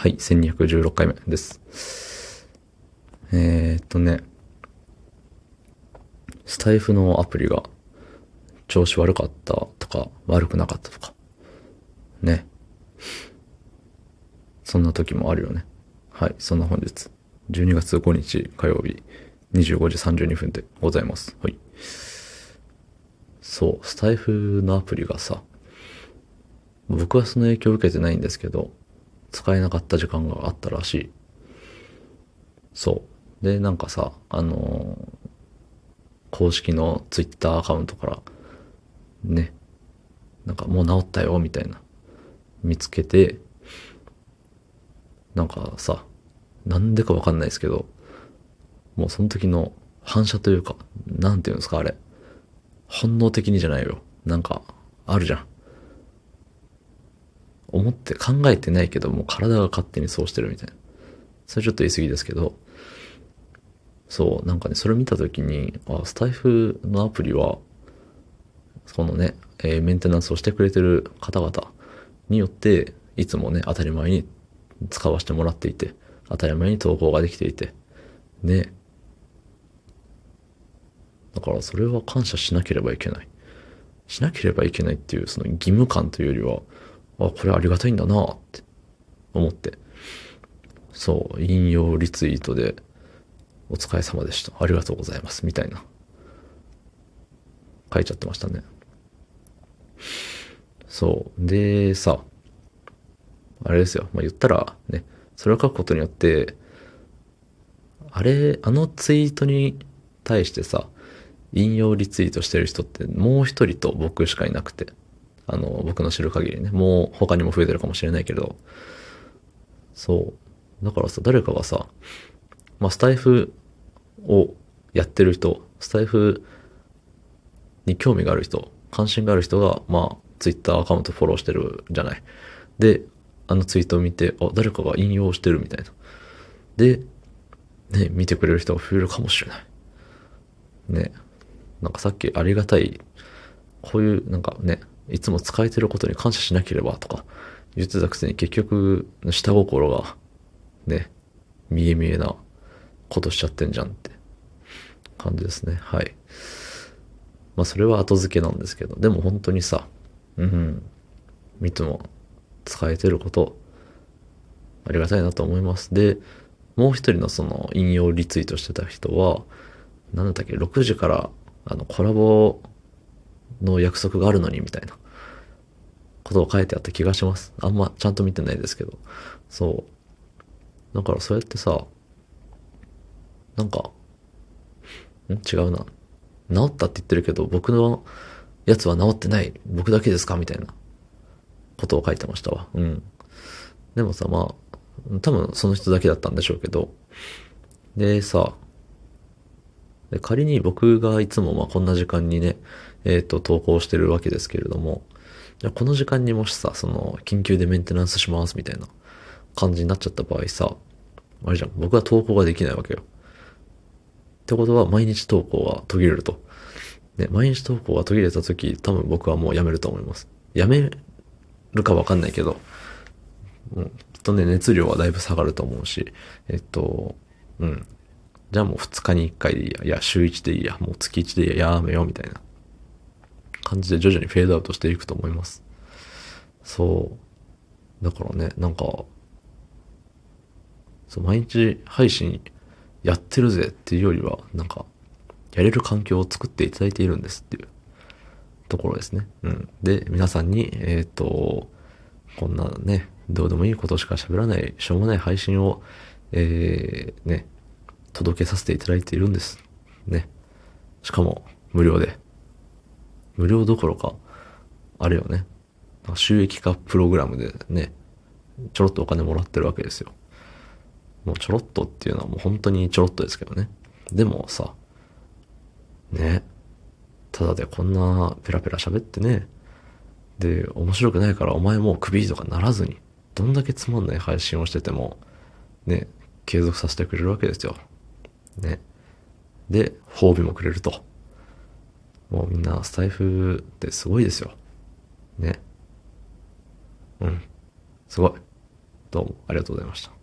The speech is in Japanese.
はい、1216回目です。えー、っとね、スタイフのアプリが調子悪かったとか、悪くなかったとか、ね。そんな時もあるよね。はい、そんな本日、12月5日火曜日、25時32分でございます。はい。そう、スタイフのアプリがさ、僕はその影響を受けてないんですけど、使えなかった時間があったらしい。そう。で、なんかさ、あのー、公式のツイッターアカウントから、ね、なんかもう治ったよ、みたいな、見つけて、なんかさ、なんでかわかんないですけど、もうその時の反射というか、なんていうんですか、あれ。本能的にじゃないよ。なんか、あるじゃん。思って考えてないけど、も体が勝手にそうしてるみたいな。それちょっと言い過ぎですけど、そう、なんかね、それ見たときに、あ、スタイフのアプリは、このね、えー、メンテナンスをしてくれてる方々によって、いつもね、当たり前に使わせてもらっていて、当たり前に投稿ができていて、ね。だからそれは感謝しなければいけない。しなければいけないっていうその義務感というよりは、あ、これありがたいんだなって思って。そう、引用リツイートで、お疲れ様でした。ありがとうございます。みたいな。書いちゃってましたね。そう。で、さ、あれですよ。まあ、言ったら、ね、それを書くことによって、あれ、あのツイートに対してさ、引用リツイートしてる人ってもう一人と僕しかいなくて。あの、僕の知る限りね、もう他にも増えてるかもしれないけど、そう。だからさ、誰かがさ、まあ、スタイフをやってる人、スタイフに興味がある人、関心がある人が、まあ、ツイッターアカウントフォローしてるじゃない。で、あのツイートを見て、あ、誰かが引用してるみたいな。で、ね、見てくれる人が増えるかもしれない。ね。なんかさっきありがたい、こういうなんかね、いつも使えてることに感謝しなければとか言ってたくせに結局下心がね、見え見えなことしちゃってんじゃんって感じですね。はい。まあそれは後付けなんですけど、でも本当にさ、うん、いつも使えてることありがたいなと思います。で、もう一人のその引用リツイートしてた人は、なんだっけ、6時からあのコラボの約束があるのにみたいなことを書いてあった気がします。あんまちゃんと見てないですけど。そう。だからそうやってさ、なんか、ん？違うな。治ったって言ってるけど、僕のやつは治ってない。僕だけですか？みたいなことを書いてましたわ。うん。でもさ、まあ、多分その人だけだったんでしょうけど。でさ、で仮に僕がいつもまあこんな時間にね、えっ、ー、と、投稿してるわけですけれども、じゃこの時間にもしさ、その、緊急でメンテナンスしますみたいな感じになっちゃった場合さ、あれじゃん、僕は投稿ができないわけよ。ってことは、毎日投稿が途切れると。ね、毎日投稿が途切れた時、多分僕はもうやめると思います。やめるかわかんないけど、うん、きっとね、熱量はだいぶ下がると思うし、えっと、うん。じゃあもう2日に1回でいいや、いや、週1でいいや、もう月1でいいや、やめようみたいな。感じで徐々にフェードアウトしていくと思います。そう。だからね、なんか、そう、毎日配信やってるぜっていうよりは、なんか、やれる環境を作っていただいているんですっていうところですね。うん。で、皆さんに、えっ、ー、と、こんなね、どうでもいいことしか喋らない、しょうもない配信を、えー、ね、届けさせていただいているんです。ね。しかも、無料で。無料どころか、あれよね。収益化プログラムでね、ちょろっとお金もらってるわけですよ。もうちょろっとっていうのはもう本当にちょろっとですけどね。でもさ、ね、ただでこんなペラペラ喋ってね、で、面白くないからお前もうクビとかならずに、どんだけつまんない配信をしてても、ね、継続させてくれるわけですよ。ね。で、褒美もくれると。もうみんなスタイフってすごいですよ。ね。うん。すごい。どうもありがとうございました。